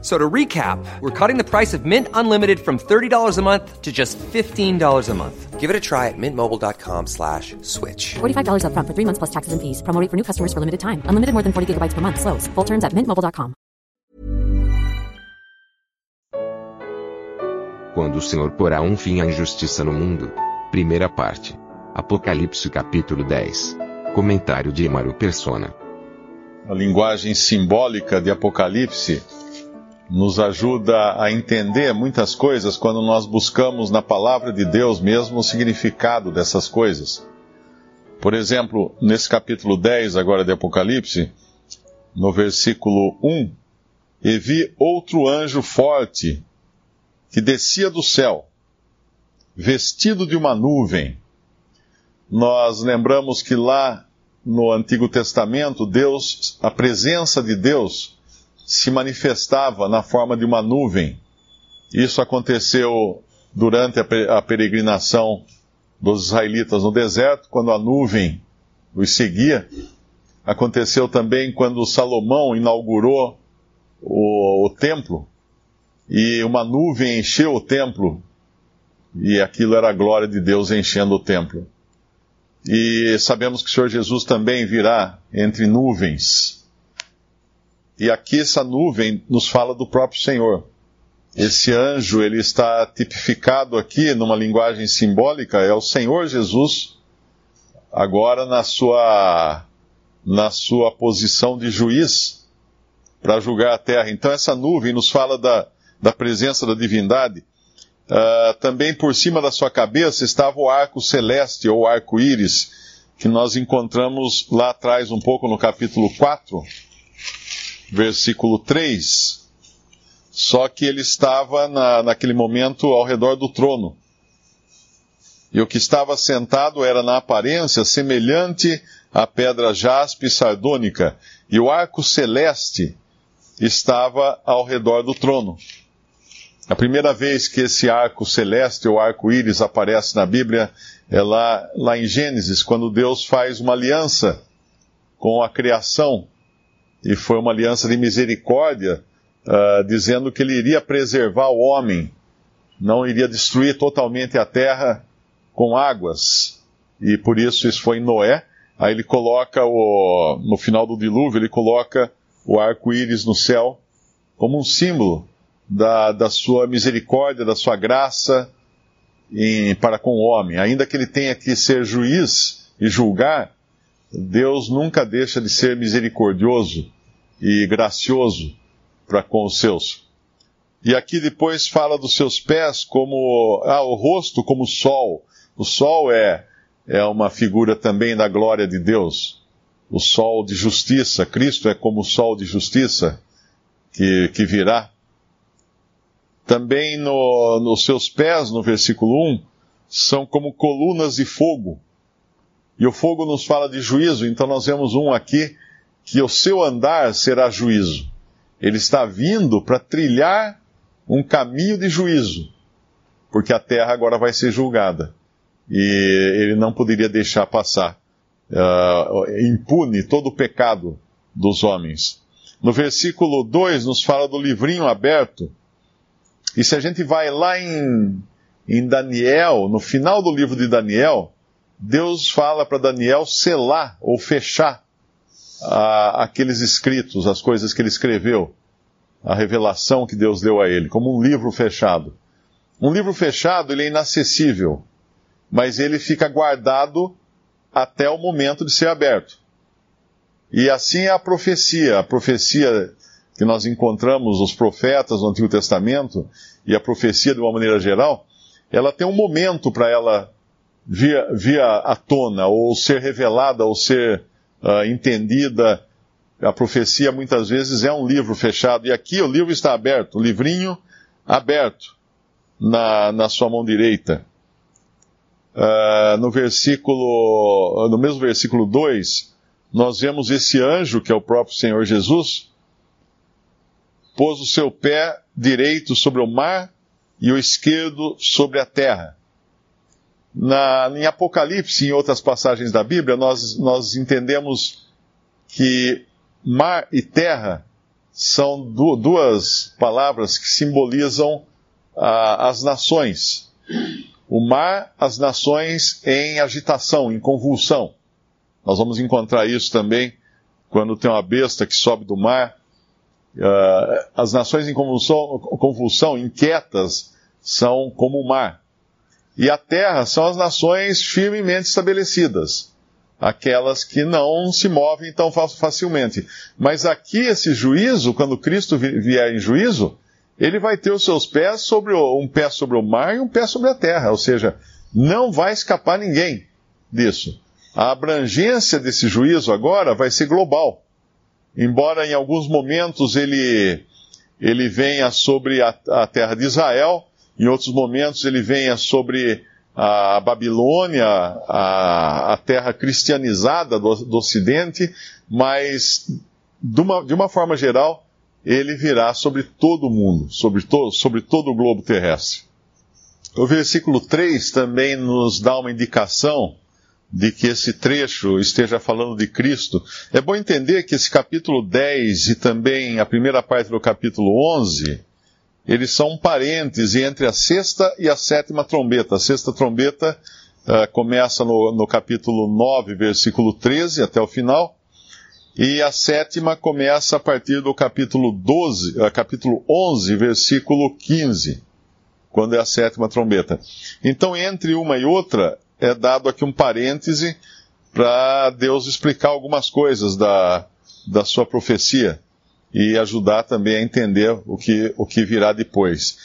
So to recap, we're cutting the price of Mint Unlimited from $30 a month to just $15 a month. Give it a try at mintmobile.com slash switch. $45 upfront for three months plus taxes and fees. Promo rate for new customers for limited time. Unlimited more than 40 gigabytes per month. Slows. Full terms at mintmobile.com. Quando o Senhor porá um fim à injustiça no mundo. Primeira parte. Apocalipse capítulo 10. Comentário de Emaro Persona. A linguagem simbólica de Apocalipse nos ajuda a entender muitas coisas quando nós buscamos na palavra de Deus mesmo o significado dessas coisas. Por exemplo, nesse capítulo 10 agora de Apocalipse, no versículo 1, e vi outro anjo forte que descia do céu, vestido de uma nuvem. Nós lembramos que lá no Antigo Testamento, Deus, a presença de Deus se manifestava na forma de uma nuvem. Isso aconteceu durante a pe- a peregrinação dos israelitas no deserto, quando a nuvem os seguia. Aconteceu também quando Salomão inaugurou o, o templo e uma nuvem encheu o templo e aquilo era a glória de Deus enchendo o templo. E sabemos que o Senhor Jesus também virá entre nuvens. E aqui essa nuvem nos fala do próprio Senhor. Esse anjo, ele está tipificado aqui numa linguagem simbólica, é o Senhor Jesus, agora na sua, na sua posição de juiz, para julgar a terra. Então essa nuvem nos fala da, da presença da divindade. Ah, também por cima da sua cabeça estava o arco celeste, ou arco-íris, que nós encontramos lá atrás, um pouco no capítulo 4, versículo 3. Só que ele estava na, naquele momento ao redor do trono. E o que estava sentado era na aparência semelhante à pedra jaspe sardônica, e o arco celeste estava ao redor do trono. A primeira vez que esse arco celeste ou arco-íris aparece na Bíblia é lá, lá em Gênesis, quando Deus faz uma aliança com a criação, e foi uma aliança de misericórdia, ah, dizendo que ele iria preservar o homem, não iria destruir totalmente a terra com águas. E por isso isso foi em Noé. Aí ele coloca o, no final do dilúvio, ele coloca o arco-íris no céu como um símbolo da, da sua misericórdia, da sua graça em- para com o homem. Ainda que ele tenha que ser juiz e julgar, Deus nunca deixa de ser misericordioso e gracioso para com os seus. E aqui depois fala dos seus pés como ah, o rosto como o sol. O sol é é uma figura também da glória de Deus. O sol de justiça, Cristo é como o sol de justiça que, que virá. Também no, nos seus pés, no versículo 1, são como colunas de fogo. E o fogo nos fala de juízo, então nós vemos um aqui que o seu andar será juízo. Ele está vindo para trilhar um caminho de juízo, porque a terra agora vai ser julgada. E ele não poderia deixar passar uh, impune todo o pecado dos homens. No versículo 2 nos fala do livrinho aberto. E se a gente vai lá em, em Daniel, no final do livro de Daniel, Deus fala para Daniel selar ou fechar aqueles escritos, as coisas que ele escreveu, a revelação que Deus deu a ele, como um livro fechado. Um livro fechado, ele é inacessível, mas ele fica guardado até o momento de ser aberto. E assim é a profecia. A profecia que nós encontramos, os profetas no Antigo Testamento, e a profecia de uma maneira geral, ela tem um momento para ela vir, vir à tona, ou ser revelada, ou ser uh, entendida. A profecia muitas vezes é um livro fechado, e aqui o livro está aberto, o livrinho aberto na, na sua mão direita. Uh, no versículo, no mesmo versículo 2, nós vemos esse anjo, que é o próprio Senhor Jesus, pôs o seu pé direito sobre o mar e o esquerdo sobre a terra. Na, em Apocalipse e em outras passagens da Bíblia, nós, nós entendemos que mar e terra são du duas palavras que simbolizam ah, as nações. O mar, as nações em agitação, em convulsão. Nós vamos encontrar isso também quando tem uma besta que sobe do mar. Uh, as nações em convulsão, convulsão, inquietas, são como o mar. E a terra são as nações firmemente estabelecidas, aquelas que não se movem tão facilmente. Mas aqui esse juízo, quando Cristo vier em juízo, ele vai ter os seus pés sobre o, um pé sobre o mar e um pé sobre a terra, ou seja, não vai escapar ninguém disso. A abrangência desse juízo agora vai ser global. Embora em alguns momentos ele, ele venha sobre a, a terra de Israel, em outros momentos ele venha sobre a Babilônia, a, a terra cristianizada do, do Ocidente, mas de uma, de uma forma geral, ele virá sobre todo o mundo, sobre, to, sobre todo o globo terrestre. O versículo 3 também nos dá uma indicação de que esse trecho esteja falando de Cristo. É bom entender que esse capítulo 10 e também a primeira parte do capítulo 11, eles são um parêntese entre a sexta e a sétima trombeta. A sexta trombeta uh, começa no, no capítulo 9, versículo 13 até o final, e a sétima começa a partir do capítulo 12, uh, capítulo 11, versículo 15, quando é a sétima trombeta. Então, entre uma e outra, é dado aqui um parêntese para Deus explicar algumas coisas da, da sua profecia e ajudar também a entender o que, o que virá depois.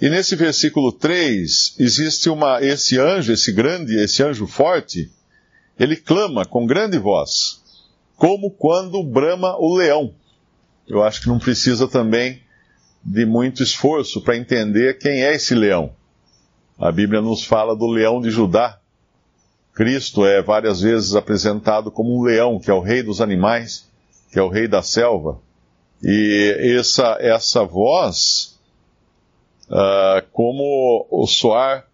E nesse versículo 3, existe uma, esse anjo, esse grande, esse anjo forte, ele clama com grande voz, como quando brama o leão. Eu acho que não precisa também de muito esforço para entender quem é esse leão. A Bíblia nos fala do leão de Judá, Cristo é várias vezes apresentado como um leão, que é o rei dos animais, que é o rei da selva. E essa, essa voz, uh, como o soar,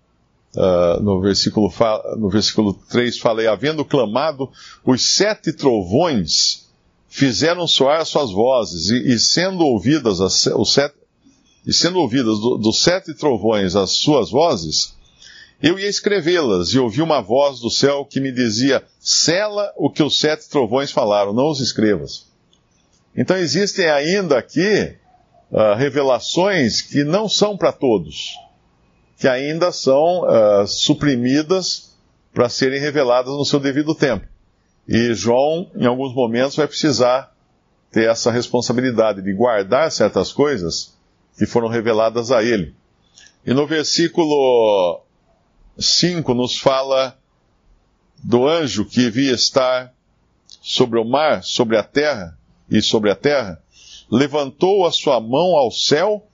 uh, no, versículo, no versículo 3 falei, havendo clamado, os sete trovões fizeram soar suas vozes, e, e sendo ouvidas as, os sete, e sendo ouvidas do, dos sete trovões as suas vozes, eu ia escrevê-las e ouvi uma voz do céu que me dizia: Sela o que os sete trovões falaram, não os escrevas. Então existem ainda aqui uh, revelações que não são para todos, que ainda são uh, suprimidas para serem reveladas no seu devido tempo. E João, em alguns momentos, vai precisar ter essa responsabilidade de guardar certas coisas que foram reveladas a ele. E no versículo 5 nos fala do anjo que via estar sobre o mar, sobre a terra e sobre a terra, levantou a sua mão ao céu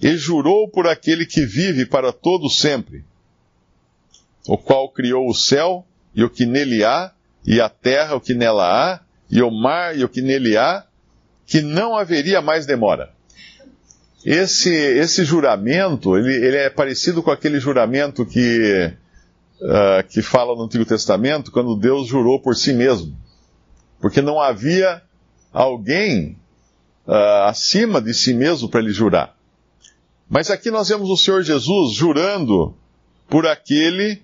e jurou por aquele que vive para todo sempre, o qual criou o céu e o que nele há, e a terra o que nela há, e o mar e o que nele há, que não haveria mais demora. Esse, esse juramento, ele, ele é parecido com aquele juramento que, uh, que fala no Antigo Testamento, quando Deus jurou por si mesmo. Porque não havia alguém uh, acima de si mesmo para ele jurar. Mas aqui nós vemos o Senhor Jesus jurando por aquele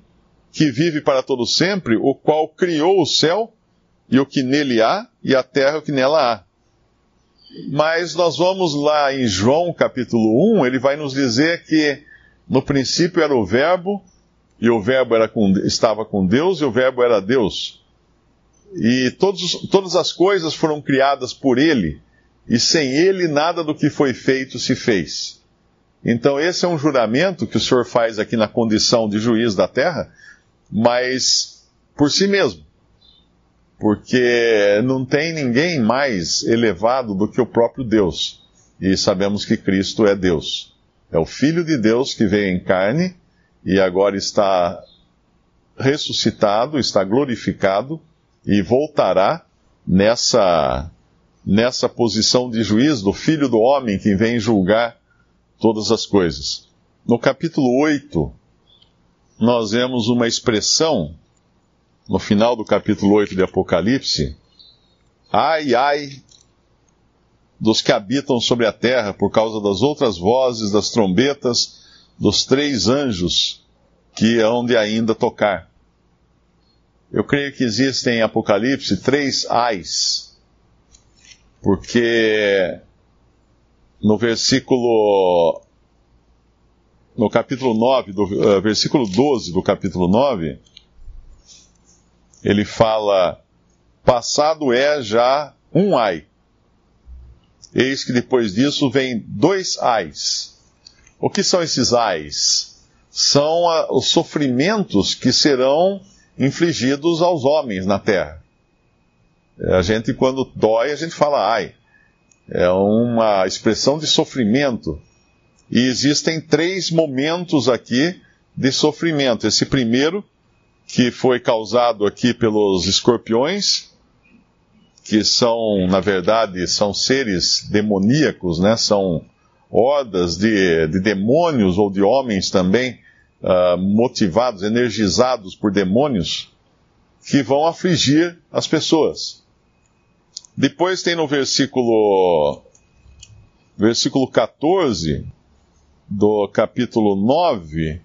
que vive para todo sempre, o qual criou o céu e o que nele há, e a terra o que nela há. Mas nós vamos lá em João capítulo 1, ele vai nos dizer que no princípio era o Verbo, e o Verbo era com, estava com Deus, e o Verbo era Deus. E todos, todas as coisas foram criadas por ele, e sem ele nada do que foi feito se fez. Então, esse é um juramento que o Senhor faz aqui na condição de juiz da terra, mas por si mesmo porque não tem ninguém mais elevado do que o próprio Deus. E sabemos que Cristo é Deus. É o Filho de Deus que veio em carne e agora está ressuscitado, está glorificado e voltará nessa, nessa posição de juiz do filho do homem que vem julgar todas as coisas. No capítulo 8, nós vemos uma expressão, no final do capítulo 8 de Apocalipse, ai, ai dos que habitam sobre a terra por causa das outras vozes, das trombetas, dos três anjos que hão de ainda tocar. Eu creio que existem em Apocalipse três ais, porque no versículo no capítulo 9, do, uh, versículo 12 do capítulo 9, ele fala: Passado é já um ai. Eis que depois disso vem dois ais. O que são esses ais? São os sofrimentos que serão infligidos aos homens na terra. A gente, quando dói, a gente fala ai. É uma expressão de sofrimento e existem três momentos aqui de sofrimento. Esse primeiro, que foi causado aqui pelos escorpiões, que são, na verdade, são seres demoníacos, né? São hordas de, de demônios ou de homens também, uh, motivados, energizados por demônios, que vão afligir as pessoas. Depois tem no versículo, versículo 14, do capítulo 9,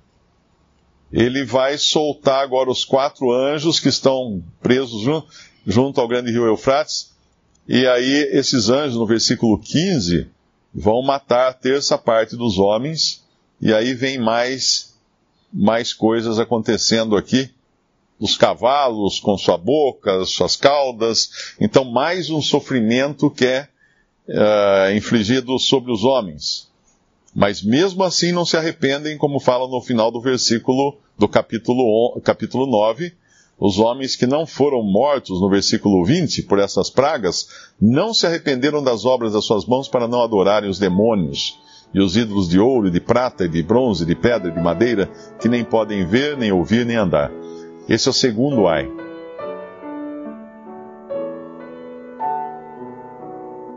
ele vai soltar agora os quatro anjos que estão presos junto, junto ao grande rio Eufrates, e aí esses anjos, no versículo 15, vão matar a terça parte dos homens, e aí vem mais, mais coisas acontecendo aqui. Os cavalos com sua boca, suas caudas. Então, mais um sofrimento que é uh, infligido sobre os homens. Mas mesmo assim não se arrependem, como fala no final do versículo do capítulo, capítulo 9. Os homens que não foram mortos, no versículo 20, por essas pragas, não se arrependeram das obras das suas mãos para não adorarem os demônios e os ídolos de ouro, de prata, de bronze, de pedra, de madeira, que nem podem ver, nem ouvir, nem andar. Esse é o segundo ai.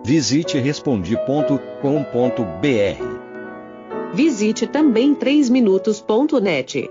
Visite respondi.com.br Visite também 3minutos.net.